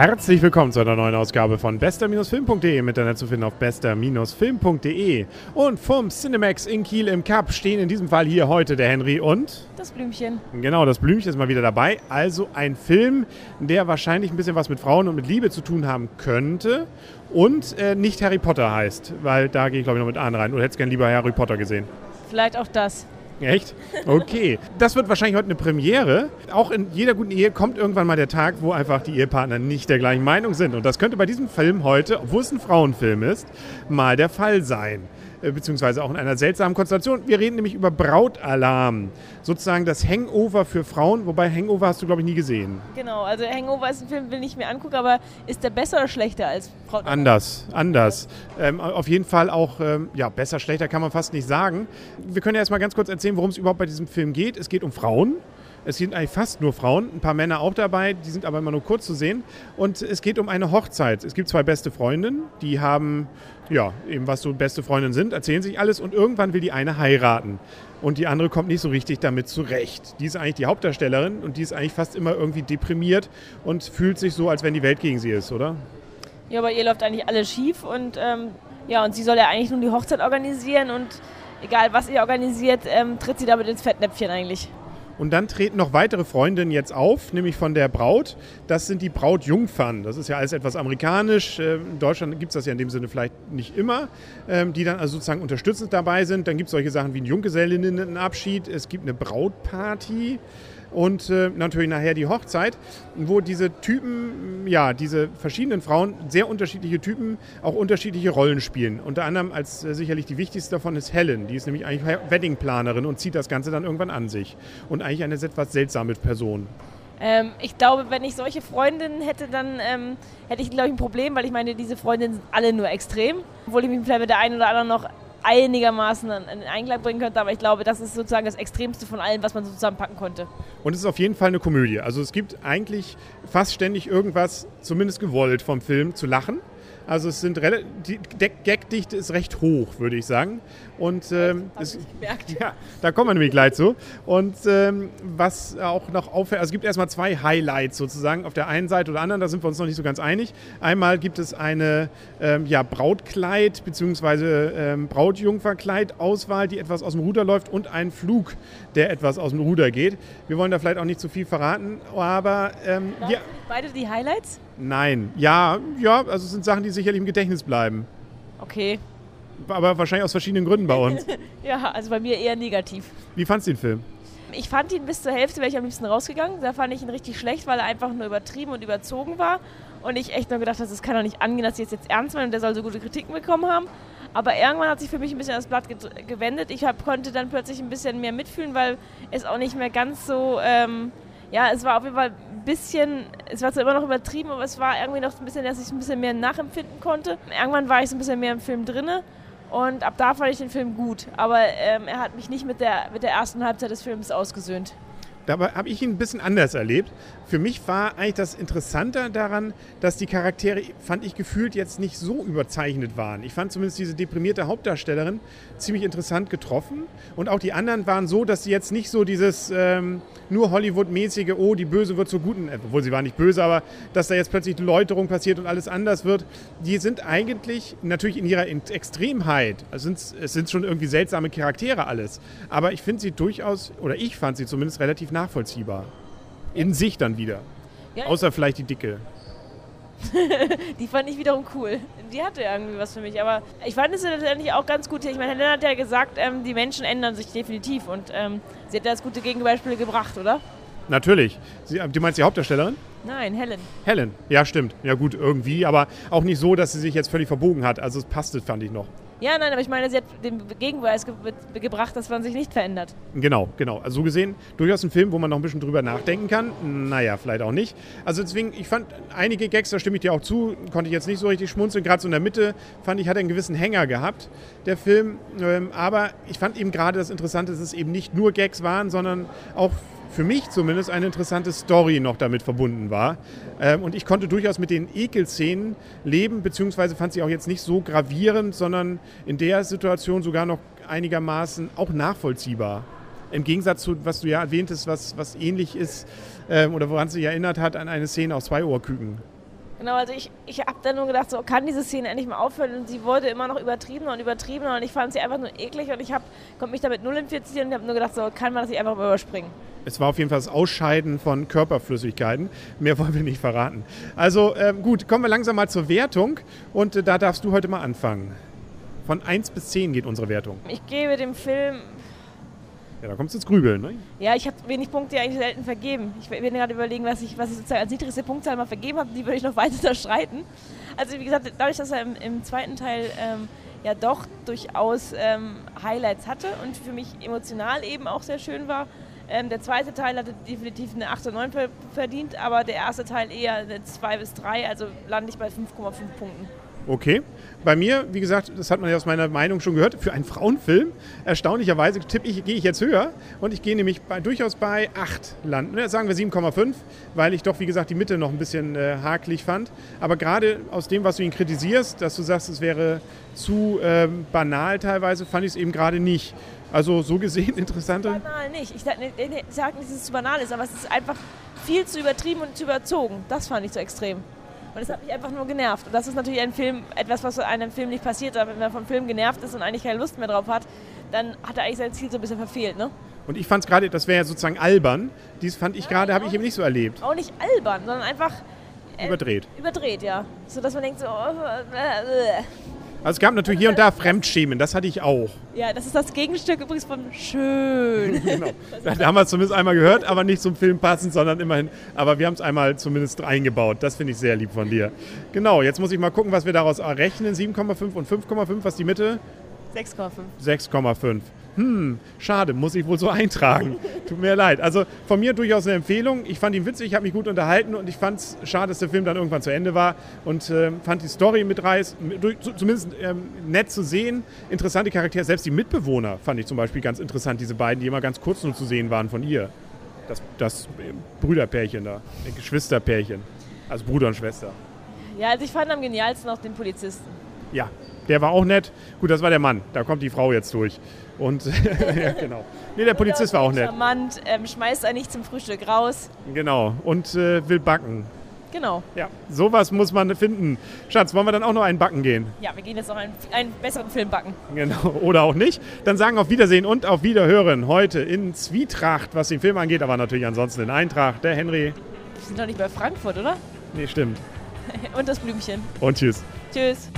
Herzlich willkommen zu einer neuen Ausgabe von bester-film.de. Im Internet zu finden auf bester-film.de. Und vom Cinemax in Kiel im Cup stehen in diesem Fall hier heute der Henry und Das Blümchen. Genau, das Blümchen ist mal wieder dabei. Also ein Film, der wahrscheinlich ein bisschen was mit Frauen und mit Liebe zu tun haben könnte und äh, nicht Harry Potter heißt, weil da gehe ich glaube ich noch mit an rein. Oder hättest gern lieber Harry Potter gesehen? Vielleicht auch das. Echt? Okay. Das wird wahrscheinlich heute eine Premiere. Auch in jeder guten Ehe kommt irgendwann mal der Tag, wo einfach die Ehepartner nicht der gleichen Meinung sind. Und das könnte bei diesem Film heute, obwohl es ein Frauenfilm ist, mal der Fall sein. Äh, beziehungsweise auch in einer seltsamen Konstellation. Wir reden nämlich über Brautalarm. Sozusagen das Hangover für Frauen, wobei Hangover hast du, glaube ich, nie gesehen. Genau, also Hangover ist ein Film, den ich mir angucke, aber ist der besser oder schlechter als Frau? Anders, anders. Ähm, auf jeden Fall auch, ähm, ja, besser, schlechter kann man fast nicht sagen. Wir können ja erstmal ganz kurz erzählen, worum es überhaupt bei diesem Film geht. Es geht um Frauen. Es sind eigentlich fast nur Frauen, ein paar Männer auch dabei, die sind aber immer nur kurz zu sehen. Und es geht um eine Hochzeit. Es gibt zwei beste Freundinnen, die haben, ja, eben was so beste Freundinnen sind, erzählen sich alles und irgendwann will die eine heiraten. Und die andere kommt nicht so richtig damit zurecht. Die ist eigentlich die Hauptdarstellerin und die ist eigentlich fast immer irgendwie deprimiert und fühlt sich so, als wenn die Welt gegen sie ist, oder? Ja, bei ihr läuft eigentlich alles schief und ähm, ja, und sie soll ja eigentlich nun die Hochzeit organisieren und egal was ihr organisiert, ähm, tritt sie damit ins Fettnäpfchen eigentlich. Und dann treten noch weitere Freundinnen jetzt auf, nämlich von der Braut. Das sind die Brautjungfern. Das ist ja alles etwas amerikanisch. In Deutschland gibt es das ja in dem Sinne vielleicht nicht immer, ähm, die dann also sozusagen unterstützend dabei sind. Dann gibt es solche Sachen wie ein Junggesellinnenabschied. Es gibt eine Brautparty und äh, natürlich nachher die Hochzeit, wo diese Typen, ja, diese verschiedenen Frauen, sehr unterschiedliche Typen, auch unterschiedliche Rollen spielen. Unter anderem als äh, sicherlich die wichtigste davon ist Helen, die ist nämlich eigentlich Weddingplanerin und zieht das Ganze dann irgendwann an sich. Und eigentlich eine etwas seltsame Person. Ähm, ich glaube, wenn ich solche Freundinnen hätte, dann ähm, hätte ich, glaube ich, ein Problem, weil ich meine, diese Freundinnen sind alle nur extrem. Obwohl ich mich vielleicht mit der einen oder anderen noch einigermaßen in Einklang bringen könnte, aber ich glaube, das ist sozusagen das Extremste von allem, was man so zusammenpacken konnte. Und es ist auf jeden Fall eine Komödie. Also es gibt eigentlich fast ständig irgendwas, zumindest gewollt vom Film, zu lachen. Also es sind die Gagdichte ist recht hoch, würde ich sagen. Und ähm, es, ja, da kommen wir nämlich gleich zu. Und ähm, was auch noch auffällt, also es gibt erstmal zwei Highlights sozusagen auf der einen Seite oder anderen, da sind wir uns noch nicht so ganz einig. Einmal gibt es eine ähm, ja, Brautkleid bzw. Ähm, Brautjungferkleid-Auswahl, die etwas aus dem Ruder läuft und einen Flug, der etwas aus dem Ruder geht. Wir wollen da vielleicht auch nicht zu viel verraten, aber ähm, ja. Beide die Highlights? Nein, ja, ja, also es sind Sachen, die sicherlich im Gedächtnis bleiben. Okay. Aber wahrscheinlich aus verschiedenen Gründen bei uns. ja, also bei mir eher negativ. Wie fandst du den Film? Ich fand ihn bis zur Hälfte, wäre ich am liebsten rausgegangen. Da fand ich ihn richtig schlecht, weil er einfach nur übertrieben und überzogen war. Und ich echt nur gedacht habe, das kann doch nicht angehen, dass sie es jetzt ernst meinen und der soll so gute Kritiken bekommen haben. Aber irgendwann hat sich für mich ein bisschen das Blatt gewendet. Ich hab, konnte dann plötzlich ein bisschen mehr mitfühlen, weil es auch nicht mehr ganz so... Ähm, ja, es war auf jeden Fall ein bisschen, es war zwar immer noch übertrieben, aber es war irgendwie noch ein bisschen, dass ich ein bisschen mehr nachempfinden konnte. Irgendwann war ich so ein bisschen mehr im Film drinne und ab da fand ich den Film gut. Aber ähm, er hat mich nicht mit der, mit der ersten Halbzeit des Films ausgesöhnt. Dabei habe ich ihn ein bisschen anders erlebt. Für mich war eigentlich das Interessante daran, dass die Charaktere, fand ich gefühlt, jetzt nicht so überzeichnet waren. Ich fand zumindest diese deprimierte Hauptdarstellerin ziemlich interessant getroffen. Und auch die anderen waren so, dass sie jetzt nicht so dieses ähm, nur Hollywood-mäßige, oh, die Böse wird zur Guten, äh, obwohl sie war nicht böse, aber dass da jetzt plötzlich Läuterung passiert und alles anders wird. Die sind eigentlich natürlich in ihrer Extremheit, also es sind schon irgendwie seltsame Charaktere alles. Aber ich finde sie durchaus, oder ich fand sie zumindest relativ nachvollziehbar. In sich dann wieder. Ja. Außer vielleicht die Dicke. die fand ich wiederum cool. Die hatte irgendwie was für mich. Aber ich fand es letztendlich auch ganz gut. Ich meine, Helena hat ja gesagt, ähm, die Menschen ändern sich definitiv. Und ähm, sie hat das gute Gegenbeispiel gebracht, oder? Natürlich. Sie, du meinst die Hauptdarstellerin? Nein, Helen. Helen, ja, stimmt. Ja, gut, irgendwie. Aber auch nicht so, dass sie sich jetzt völlig verbogen hat. Also, es passte, fand ich noch. Ja, nein, aber ich meine, sie hat den Gegenbeweis ge gebracht, dass man sich nicht verändert. Genau, genau. Also so gesehen durchaus ein Film, wo man noch ein bisschen drüber nachdenken kann. Naja, vielleicht auch nicht. Also deswegen, ich fand einige Gags, da stimme ich dir auch zu, konnte ich jetzt nicht so richtig schmunzeln. Gerade so in der Mitte fand ich, hat er einen gewissen Hänger gehabt, der Film. Ähm, aber ich fand eben gerade das Interessante, dass es eben nicht nur Gags waren, sondern auch für mich zumindest eine interessante Story noch damit verbunden war. Ähm, und ich konnte durchaus mit den Ekelszenen leben, beziehungsweise fand sie auch jetzt nicht so gravierend, sondern in der Situation sogar noch einigermaßen auch nachvollziehbar. Im Gegensatz zu, was du ja erwähntest, was, was ähnlich ist ähm, oder woran sie erinnert hat an eine Szene aus zwei Ohrküken. Genau, also ich, ich habe dann nur gedacht, so kann diese Szene endlich mal aufhören und sie wurde immer noch übertriebener und übertriebener und ich fand sie einfach nur eklig und ich hab, konnte mich damit null infizieren und habe nur gedacht, so kann man das nicht einfach mal überspringen. Es war auf jeden Fall das Ausscheiden von Körperflüssigkeiten. Mehr wollen wir nicht verraten. Also ähm, gut, kommen wir langsam mal zur Wertung und äh, da darfst du heute mal anfangen. Von 1 bis 10 geht unsere Wertung. Ich gebe dem Film ja, da kommst du ins Grübeln, ne? Ja, ich habe wenig Punkte eigentlich selten vergeben. Ich bin gerade überlegen, was ich, was ich sozusagen als niedrigste Punktzahl mal vergeben habe, die würde ich noch weiter unterschreiten. Also wie gesagt, dadurch, dass er im, im zweiten Teil ähm, ja doch durchaus ähm, Highlights hatte und für mich emotional eben auch sehr schön war, ähm, der zweite Teil hatte definitiv eine 8 oder 9 verdient, aber der erste Teil eher eine 2 bis 3, also lande ich bei 5,5 Punkten. Okay. Bei mir, wie gesagt, das hat man ja aus meiner Meinung schon gehört, für einen Frauenfilm, erstaunlicherweise tippe ich, gehe ich jetzt höher und ich gehe nämlich bei, durchaus bei 8 landen. Ne, sagen wir 7,5, weil ich doch, wie gesagt, die Mitte noch ein bisschen äh, hakelig fand. Aber gerade aus dem, was du ihn kritisierst, dass du sagst, es wäre zu äh, banal teilweise, fand ich es eben gerade nicht. Also so gesehen interessante. Banal nicht. Ich sage nicht, dass es zu banal ist, aber es ist einfach viel zu übertrieben und zu überzogen. Das fand ich so extrem. Und es hat mich einfach nur genervt. Und das ist natürlich ein Film, etwas, was einem Film nicht passiert. Aber wenn man vom Film genervt ist und eigentlich keine Lust mehr drauf hat, dann hat er eigentlich sein Ziel so ein bisschen verfehlt, ne? Und ich fand es gerade, das wäre ja sozusagen albern. Dies fand ich ja, gerade, habe ich eben nicht so erlebt. Auch nicht albern, sondern einfach äh, überdreht. Überdreht, ja. So dass man denkt so, oh, äh, äh. Also es gab natürlich hier und da Fremdschämen, das hatte ich auch. Ja, das ist das Gegenstück übrigens von schön. genau. Da haben wir es zumindest einmal gehört, aber nicht zum Film passend, sondern immerhin. Aber wir haben es einmal zumindest eingebaut. Das finde ich sehr lieb von dir. Genau, jetzt muss ich mal gucken, was wir daraus errechnen. 7,5 und 5,5, was die Mitte? 6,5. 6,5 hm, schade, muss ich wohl so eintragen. Tut mir leid. Also von mir durchaus eine Empfehlung. Ich fand ihn witzig, ich habe mich gut unterhalten und ich fand es schade, dass der Film dann irgendwann zu Ende war und äh, fand die Story mitreiß, zumindest ähm, nett zu sehen. Interessante Charaktere, selbst die Mitbewohner fand ich zum Beispiel ganz interessant, diese beiden, die immer ganz kurz nur zu sehen waren von ihr. Das, das Brüderpärchen da, Geschwisterpärchen. Also Bruder und Schwester. Ja, also ich fand am genialsten auch den Polizisten. Ja, der war auch nett. Gut, das war der Mann. Da kommt die Frau jetzt durch. Und ja, genau. Nee, der Polizist war auch nett. Charmant, ähm, schmeißt er nicht zum Frühstück raus. Genau. Und äh, will backen. Genau. Ja, sowas muss man finden. Schatz, wollen wir dann auch noch einen backen gehen? Ja, wir gehen jetzt noch einen, einen besseren Film backen. Genau, oder auch nicht. Dann sagen auf Wiedersehen und auf Wiederhören heute in Zwietracht, was den Film angeht, aber natürlich ansonsten in Eintracht. Der Henry. Wir sind doch nicht bei Frankfurt, oder? Nee, stimmt. und das Blümchen. Und tschüss. Tschüss.